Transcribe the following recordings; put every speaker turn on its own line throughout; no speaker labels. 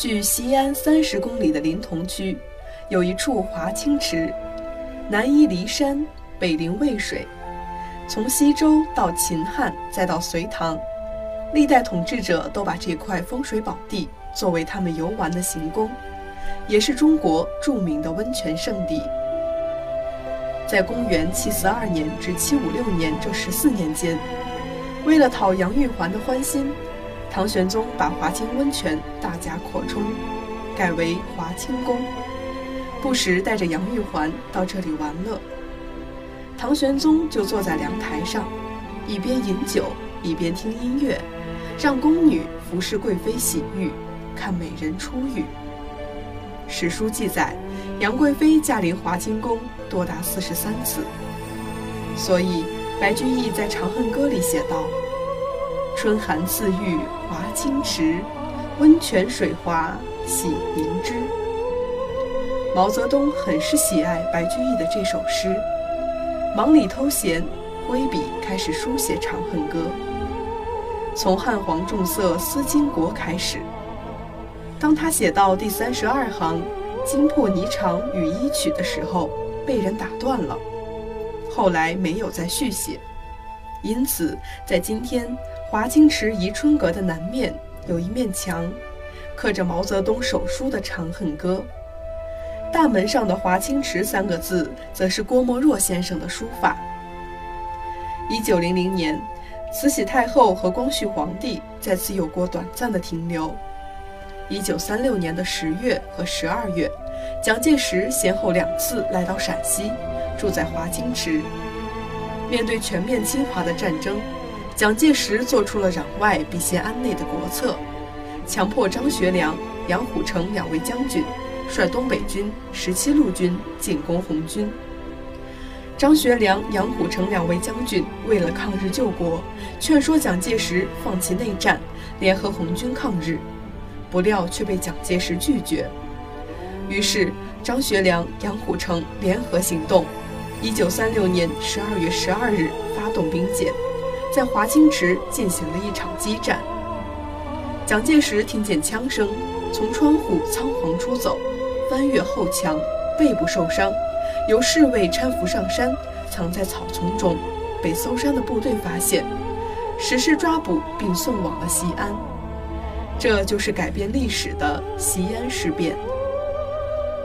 距西安三十公里的临潼区，有一处华清池，南依骊山，北临渭水。从西周到秦汉，再到隋唐，历代统治者都把这块风水宝地作为他们游玩的行宫，也是中国著名的温泉圣地。在公元七四二年至七五六年这十四年间，为了讨杨玉环的欢心。唐玄宗把华清温泉大加扩充，改为华清宫，不时带着杨玉环到这里玩乐。唐玄宗就坐在凉台上，一边饮酒一边听音乐，让宫女服侍贵妃洗浴，看美人出浴。史书记载，杨贵妃驾临华清宫多达四十三次，所以白居易在《长恨歌》里写道。春寒赐浴华清池，温泉水滑洗凝脂。毛泽东很是喜爱白居易的这首诗，忙里偷闲，挥笔开始书写《长恨歌》。从汉皇重色思倾国开始，当他写到第三十二行“惊破霓裳羽衣曲”的时候，被人打断了，后来没有再续写。因此，在今天。华清池宜春阁的南面有一面墙，刻着毛泽东手书的《长恨歌》。大门上的“华清池”三个字，则是郭沫若先生的书法。一九零零年，慈禧太后和光绪皇帝在此有过短暂的停留。一九三六年的十月和十二月，蒋介石先后两次来到陕西，住在华清池。面对全面侵华的战争。蒋介石做出了攘外必先安内的国策，强迫张学良、杨虎城两位将军率东北军十七路军进攻红军。张学良、杨虎城两位将军为了抗日救国，劝说蒋介石放弃内战，联合红军抗日，不料却被蒋介石拒绝。于是，张学良、杨虎城联合行动，一九三六年十二月十二日发动兵谏。在华清池进行了一场激战。蒋介石听见枪声，从窗户仓皇出走，翻越后墙，背部受伤，由侍卫搀扶上山，藏在草丛中，被搜山的部队发现，实施抓捕并送往了西安。这就是改变历史的西安事变。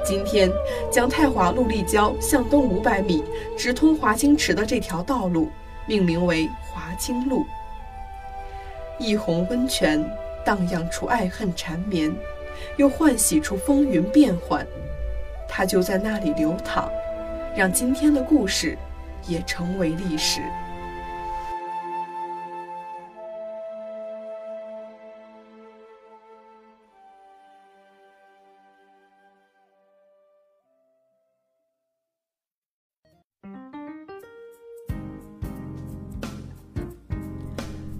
今天，将太华路立交向东五百米，直通华清池的这条道路。命名为华清路，一泓温泉荡漾出爱恨缠绵，又唤醒出风云变幻。它就在那里流淌，让今天的故事也成为历史。